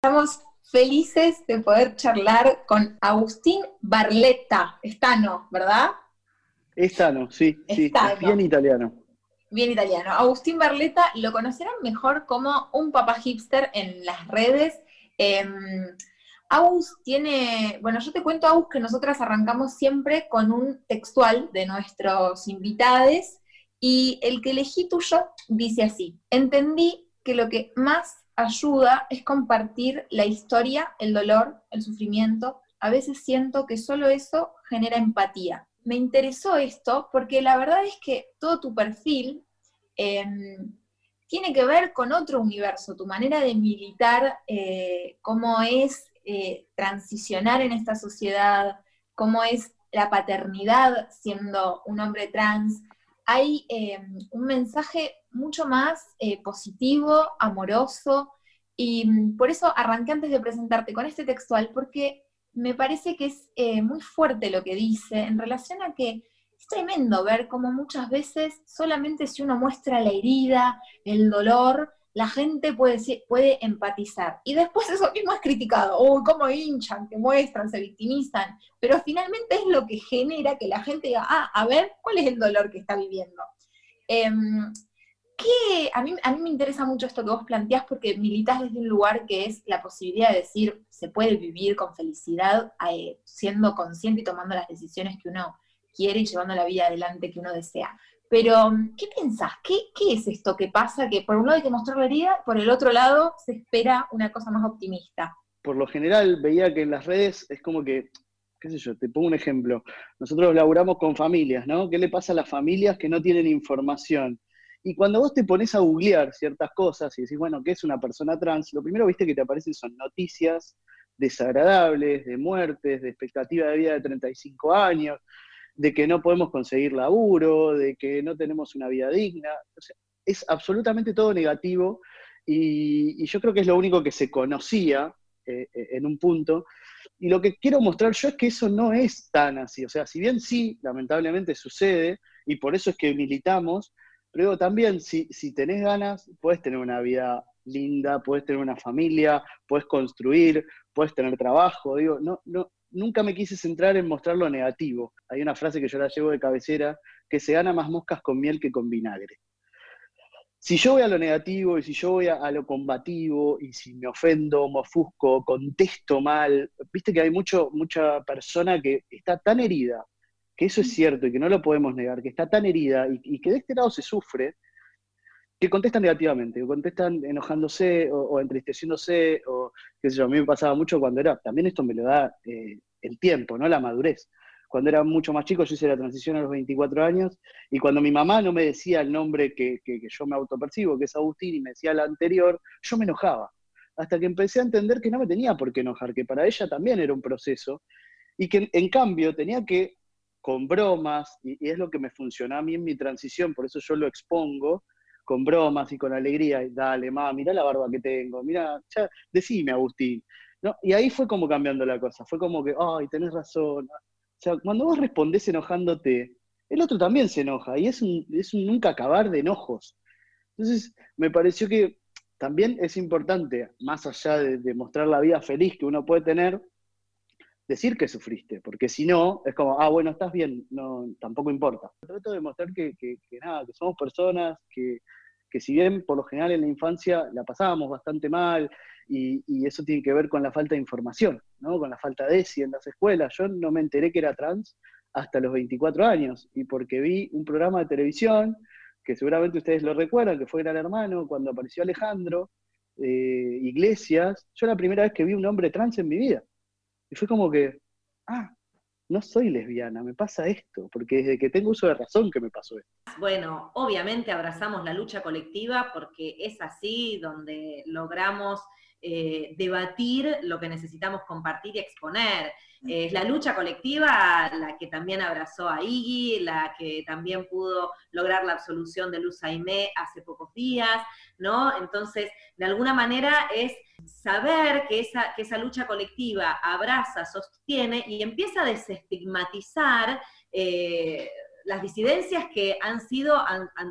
Estamos felices de poder charlar con Agustín Barletta, Estano, ¿verdad? Estano, sí, sí, bien italiano. Bien italiano. Agustín Barletta lo conocerán mejor como un papá hipster en las redes. Eh, Agus tiene, bueno, yo te cuento, Agus, que nosotras arrancamos siempre con un textual de nuestros invitados y el que elegí tuyo dice así, entendí que lo que más ayuda es compartir la historia, el dolor, el sufrimiento. A veces siento que solo eso genera empatía. Me interesó esto porque la verdad es que todo tu perfil em, tiene que ver con otro universo, tu manera de militar, eh, cómo es eh, transicionar en esta sociedad, cómo es la paternidad siendo un hombre trans, hay em, un mensaje mucho más eh, positivo, amoroso, y mm, por eso arranqué antes de presentarte con este textual, porque me parece que es eh, muy fuerte lo que dice en relación a que es tremendo ver cómo muchas veces solamente si uno muestra la herida, el dolor, la gente puede, puede empatizar. Y después eso mismo es criticado. Uy, cómo hinchan, que muestran, se victimizan. Pero finalmente es lo que genera que la gente diga, ah, a ver, ¿cuál es el dolor que está viviendo? Em, a, mí, a mí me interesa mucho esto que vos planteás porque militas desde un lugar que es la posibilidad de decir, se puede vivir con felicidad eh, siendo consciente y tomando las decisiones que uno quiere y llevando la vida adelante que uno desea. Pero, ¿qué pensás? ¿Qué, ¿Qué, es esto que pasa? Que por un lado hay que mostrar la herida, por el otro lado se espera una cosa más optimista. Por lo general veía que en las redes es como que, qué sé yo, te pongo un ejemplo. Nosotros laburamos con familias, ¿no? ¿Qué le pasa a las familias que no tienen información? Y cuando vos te pones a googlear ciertas cosas y decís, bueno, ¿qué es una persona trans? Lo primero, viste, que te aparecen son noticias desagradables, de muertes, de expectativa de vida de 35 años, de que no podemos conseguir laburo, de que no tenemos una vida digna. es absolutamente todo negativo y, yo creo que es lo único que se conocía eh, eh, en un punto. Y lo que quiero mostrar yo es que eso no es tan así. O sea, si bien sí, lamentablemente sucede, y por eso es que militamos, pero también si, si tenés ganas, puedes tener una vida linda, puedes tener una familia, puedes construir, puedes tener trabajo. Digo, no, no, nunca me quise centrar en mostrar lo negativo. Hay una frase que yo la llevo de cabecera, que se gana más moscas con miel que con vinagre. Si yo voy a lo negativo y si yo voy a, lo combativo y si me ofendo, me ofusco, contesto mal, viste que hay mucho, mucha persona que está tan herida, que eso es cierto y que no lo podemos negar, que está tan herida y, que de este lado se sufre, que contestan negativamente, que contestan enojándose o, entristeciéndose, o qué sé yo, a mí me pasaba mucho cuando era, también esto me lo da eh, el tiempo, ¿no? La madurez. Cuando era mucho más chico, yo hice la transición a los 24 años, y cuando mi mamá no me decía el nombre que, yo me autopercibo, que es Agustín, y me decía el anterior, yo me enojaba. Hasta que empecé a entender que no me tenía por qué enojar, que para ella también era un proceso, y que en cambio tenía que, con bromas, y, y es lo que me funcionó a mí en mi transición, por eso yo lo expongo, con bromas y con alegría, dale, ma, mira la barba que tengo, mira, ya, decime, Agustín. ¿No? Y ahí fue como cambiando la cosa, fue como que, ay, tenés razón. O sea, cuando vos respondés enojándote, el otro también se enoja, y es un, es un nunca acabar de enojos. Entonces, me pareció que también es importante, más allá de, mostrar la vida feliz que uno puede tener, decir que sufriste, porque si no, es como, ah, bueno, estás bien, no, tampoco importa. Trato de mostrar que, que, nada, que somos personas, que, que si bien por lo general en la infancia la pasábamos bastante mal y, eso tiene que ver con la falta de información, ¿no? con la falta de ESI en las escuelas. Yo no me enteré que era trans hasta los 24 años y porque vi un programa de televisión que seguramente ustedes lo recuerdan, que fue Gran Hermano, cuando apareció Alejandro eh, Iglesias, yo la primera vez que vi un hombre trans en mi vida. Y fue como que, ah, no soy lesbiana, me pasa esto, porque desde que tengo uso de razón que me pasó esto. Bueno, obviamente abrazamos la lucha colectiva porque es así donde logramos eh, debatir lo que necesitamos compartir y exponer. Es la lucha colectiva la que también abrazó a Iggy, la que también pudo lograr la absolución de Luz Aimé hace pocos días, ¿no? Entonces, de alguna manera es saber que esa, que esa lucha colectiva abraza, sostiene y empieza a desestigmatizar eh, las disidencias que han sido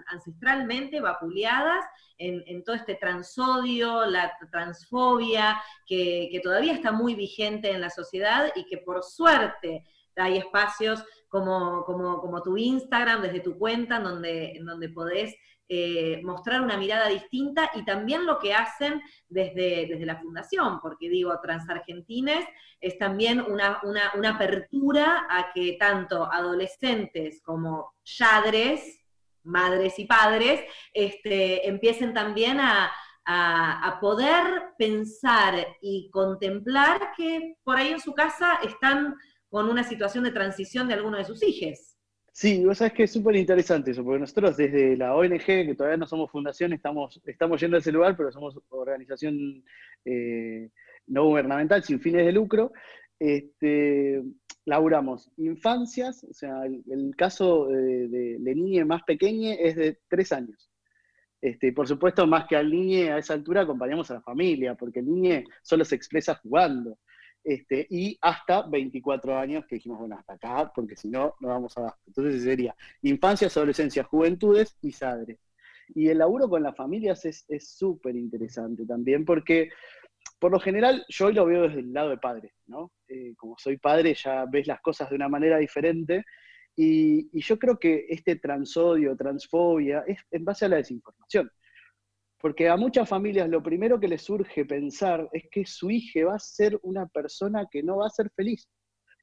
ancestralmente vapuleadas en, todo este transodio, la transfobia, que, todavía está muy vigente en la sociedad y que por suerte hay espacios como, como, tu Instagram, desde tu cuenta, en donde, donde podés eh, mostrar una mirada distinta y también lo que hacen desde, desde la fundación, porque digo, Transargentines es también una, apertura a que tanto adolescentes como yadres, madres y padres, este, empiecen también a, a, poder pensar y contemplar que por ahí en su casa están con una situación de transición de alguno de sus hijos. Sí, vos sabés que es súper interesante eso, porque nosotros desde la ONG, que todavía no somos fundación, estamos, estamos yendo a ese lugar, pero somos organización eh, no gubernamental, sin fines de lucro, este, laburamos infancias, o sea, el, caso de, de, niña más pequeña es de tres años. Este, por supuesto, más que al niño a esa altura acompañamos a la familia, porque el niño solo se expresa jugando. Este, y hasta 24 años, que dijimos, bueno, hasta acá, porque si no, no vamos a Entonces sería infancias, adolescencias, juventudes y sadres. Y el laburo con las familias es súper interesante también, porque por lo general yo hoy lo veo desde el lado de padre, ¿no? Eh, como soy padre, ya ves las cosas de una manera diferente. Y, y yo creo que este transodio, transfobia, es en base a la desinformación. Porque a muchas familias lo primero que les surge pensar es que su hija va a ser una persona que no va a ser feliz,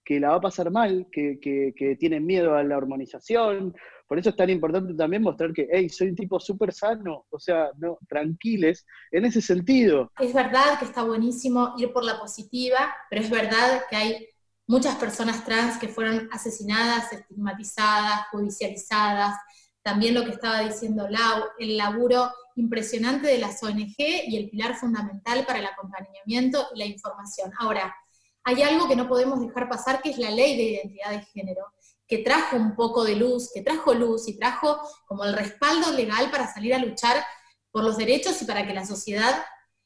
que la va a pasar mal, que, que, tiene miedo a la hormonización. Por eso es tan importante también mostrar que, hey, soy un tipo súper sano, o sea, no, tranquiles, en ese sentido. Es verdad que está buenísimo ir por la positiva, pero es verdad que hay muchas personas trans que fueron asesinadas, estigmatizadas, judicializadas. También lo que estaba diciendo Lau, el laburo impresionante de las ONG y el pilar fundamental para el acompañamiento y la información. Ahora, hay algo que no podemos dejar pasar, que es la ley de identidad de género, que trajo un poco de luz, que trajo luz y trajo como el respaldo legal para salir a luchar por los derechos y para que la sociedad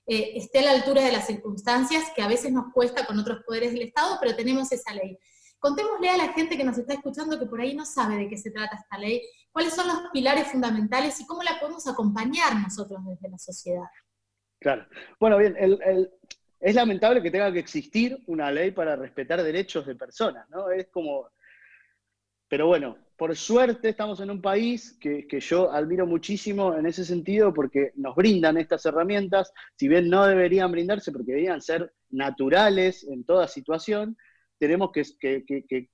eh, esté a la altura de las circunstancias que a veces nos cuesta con otros poderes del Estado, pero tenemos esa ley. Contémosle a la gente que nos está escuchando que por ahí no sabe de qué se trata esta ley, cuáles son los pilares fundamentales y cómo la podemos acompañar nosotros desde la sociedad. Claro. Bueno, bien, es lamentable que tenga que existir una ley para respetar derechos de personas, ¿no? Es como... Pero bueno, por suerte estamos en un país que, yo admiro muchísimo en ese sentido porque nos brindan estas herramientas, si bien no deberían brindarse porque deberían ser naturales en toda situación, tenemos que,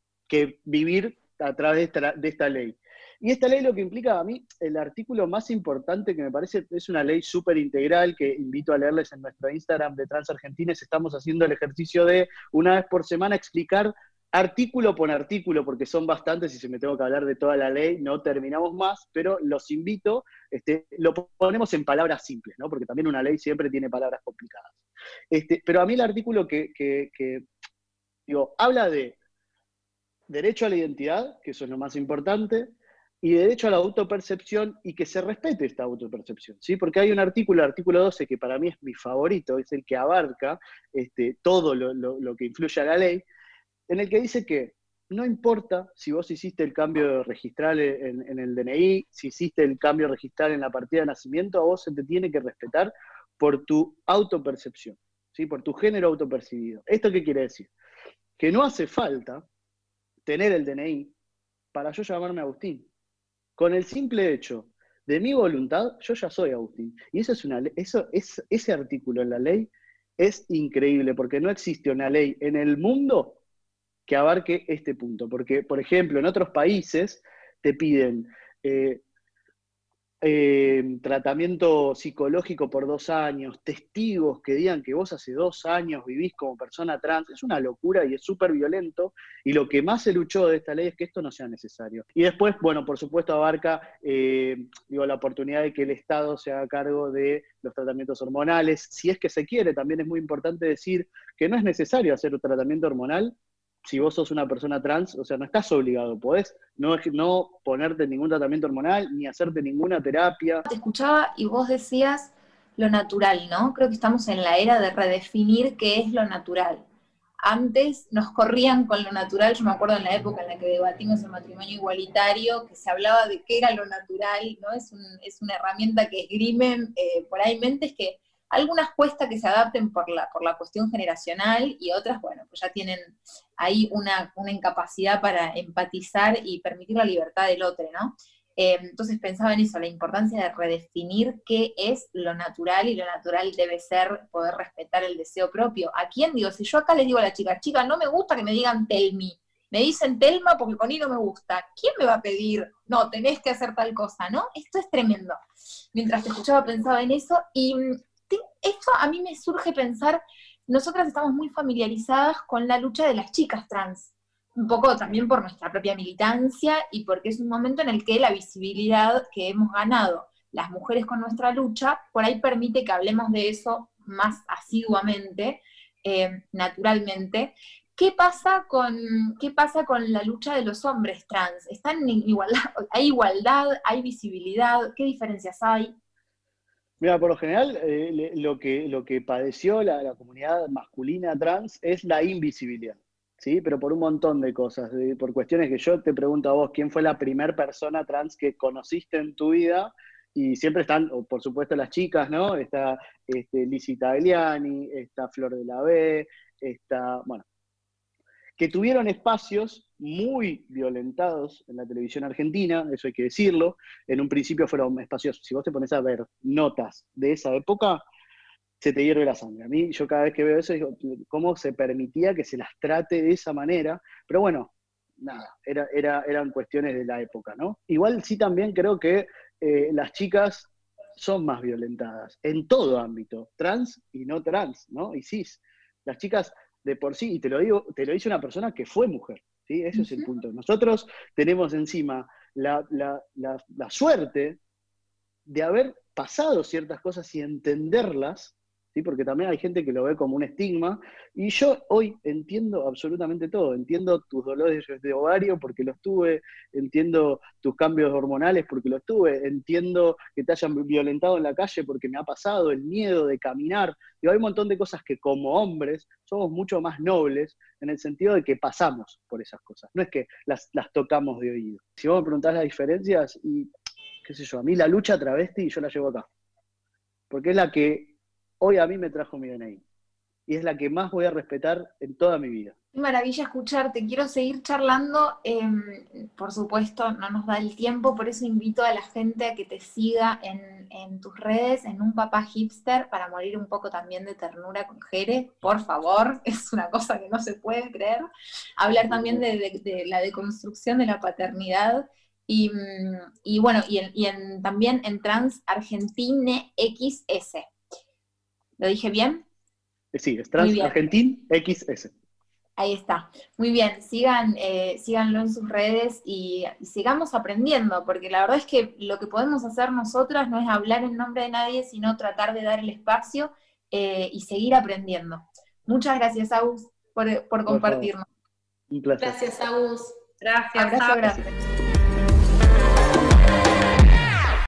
vivir a través de esta, ley. Y esta ley lo que implica a mí, el artículo más importante que me parece es una ley súper integral que invito a leerles en nuestro Instagram de Transargentines. Estamos haciendo el ejercicio de una vez por semana explicar artículo por artículo, porque son bastantes y si me tengo que hablar de toda la ley no terminamos más, pero los invito, este, lo ponemos en palabras simples, ¿no? porque también una ley siempre tiene palabras complicadas. Este, pero a mí el artículo que, Digo, habla de derecho a la identidad, que eso es lo más importante, y derecho a la autopercepción y que se respete esta autopercepción, ¿sí? Porque hay un artículo, el artículo 12, que para mí es mi favorito, es el que abarca este, todo lo, que influye a la ley, en el que dice que no importa si vos hiciste el cambio registral en, en, el DNI, si hiciste el cambio registral en la partida de nacimiento, a vos se te tiene que respetar por tu autopercepción, ¿sí? por tu género autopercibido. ¿Esto qué quiere decir? Que no hace falta tener el DNI para yo llamarme Agustín. Con el simple hecho de mi voluntad, yo ya soy Agustín. Y eso es una eso es, ese artículo en la ley es increíble, porque no existe una ley en el mundo que abarque este punto. Porque, por ejemplo, en otros países te piden eh, eh, tratamiento psicológico por dos años, testigos que digan que vos hace dos años vivís como persona trans, es una locura y es súper violento. Y lo que más se luchó de esta ley es que esto no sea necesario. Y después, bueno, por supuesto abarca eh, digo, la oportunidad de que el Estado se haga cargo de los tratamientos hormonales. Si es que se quiere, también es muy importante decir que no es necesario hacer un tratamiento hormonal si vos sos una persona trans, o sea, no estás obligado, podés no, no ponerte ningún tratamiento hormonal ni hacerte ninguna terapia. Te escuchaba y vos decías lo natural, ¿no? Creo que estamos en la era de redefinir qué es lo natural. antes nos corrían con lo natural, yo me acuerdo en la época en la que debatimos el matrimonio igualitario, que se hablaba de qué era lo natural, ¿no? Es, es una herramienta que esgrimen eh, por ahí mentes que algunas cuesta que se adapten por la, por la cuestión generacional y otras, bueno, pues ya tienen ahí una, una incapacidad para empatizar y permitir la libertad del otro, ¿no? Eh, entonces pensaba en eso, la importancia de redefinir qué es lo natural y lo natural debe ser poder respetar el deseo propio. ¿A quién digo? Si yo acá les digo a la chica, chica, no me gusta que me digan Telmi, me dicen Telma porque con I no me gusta, ¿quién me va a pedir? No, tenés que hacer tal cosa, ¿no? Esto es tremendo. Mientras te escuchaba pensaba en eso y esto a mí me surge pensar, nosotras estamos muy familiarizadas con la lucha de las chicas trans un poco también por nuestra propia militancia y porque es un momento en el que la visibilidad que hemos ganado las mujeres con nuestra lucha, por ahí permite que hablemos de eso más asiduamente, eh, naturalmente. ¿Qué pasa, con, ¿Qué pasa con la lucha de los hombres trans? ¿Están en igualdad? ¿Hay igualdad? ¿Hay visibilidad? ¿Qué diferencias hay? Mira, por lo general, eh, lo, que, lo que padeció la comunidad masculina trans es la invisibilidad. ¿sí? Pero por un montón de cosas, por cuestiones que yo te pregunto a vos, ¿quién fue la primera persona trans que conociste en tu vida? Y siempre están, por supuesto, las chicas, ¿no? Está este, Lizzie Tagliani, está Flor de la B, está, bueno, que tuvieron espacios muy violentados en la televisión argentina, eso hay que decirlo. En un principio fueron espacios, si vos te pones a ver notas de esa época, se te hierve la sangre. A mí, yo cada vez que veo eso, digo, ¿cómo se permitía que se las trate de esa manera? Pero bueno, nada, era, era, eran cuestiones de la época, ¿no? Igual sí también creo que eh, las chicas son más violentadas en todo ámbito, trans y no trans, ¿no? Y cis. Las chicas de por sí, y te lo digo, te lo dice una persona que fue mujer, ¿sí? Ese es el punto. Nosotros tenemos encima la, la, la suerte de haber pasado ciertas cosas y entenderlas porque también hay gente que lo ve como un estigma, y yo hoy entiendo absolutamente todo, entiendo tus dolores de ovario porque los tuve, entiendo tus cambios hormonales porque los tuve, entiendo que te hayan violentado en la calle porque me ha pasado, el miedo de caminar, y hay un montón de cosas que como hombres somos mucho más nobles en el sentido de que pasamos por esas cosas, no es que las, las tocamos de oído. Si vos me preguntás las diferencias, y qué sé yo, a mí la lucha travesti yo la llevo acá, porque es la que hoy a mí me trajo mi DNI. Y es la que más voy a respetar en toda mi vida. Qué maravilla escucharte. Quiero seguir charlando. Em, por supuesto, no nos da el tiempo, por eso invito a la gente a que te siga en, tus redes, en un papá hipster, para morir un poco también de ternura con Jere. Por favor, es una cosa que no se puede creer. Hablar también de, la deconstrucción de la paternidad. Y, bueno, y, también en Trans Argentine XS. ¿Lo dije bien? Eh, sí, es Trans Argentin XS. Ahí está. Muy bien, sigan, eh, síganlo en sus redes y, sigamos aprendiendo, porque la verdad es que lo que podemos hacer nosotras no es hablar en nombre de nadie, sino tratar de dar el espacio eh, y seguir aprendiendo. Muchas gracias, Agus, por, por compartirnos. Un placer. Gracias, Agus. Gracias. Abrazo grande.